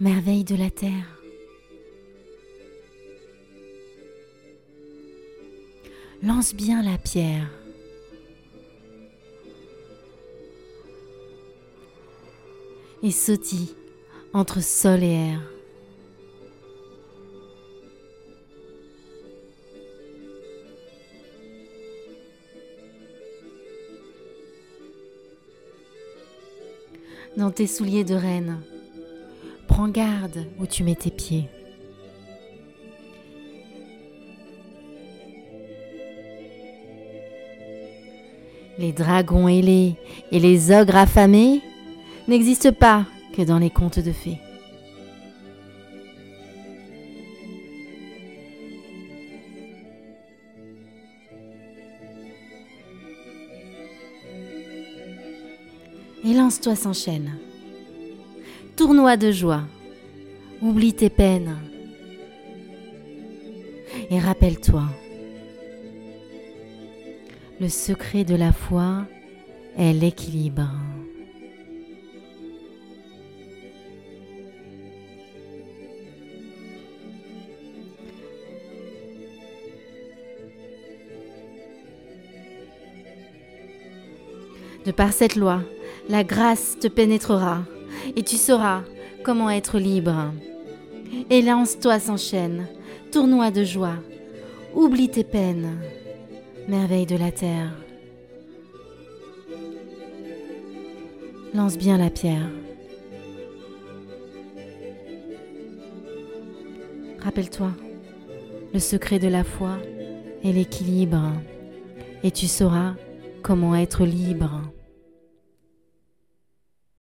merveille de la terre. Lance bien la pierre. Et sautille entre sol et air. Dans tes souliers de reine, prends garde où tu mets tes pieds. Les dragons ailés et les ogres affamés n'existent pas que dans les contes de fées. Et lance-toi sans chaîne. Tournoi de joie. Oublie tes peines. Et rappelle-toi, le secret de la foi est l'équilibre. De par cette loi, la grâce te pénétrera et tu sauras comment être libre. Et lance-toi sans chaîne, tournoi de joie, oublie tes peines, merveille de la terre. Lance bien la pierre. Rappelle-toi, le secret de la foi est l'équilibre, et tu sauras comment être libre.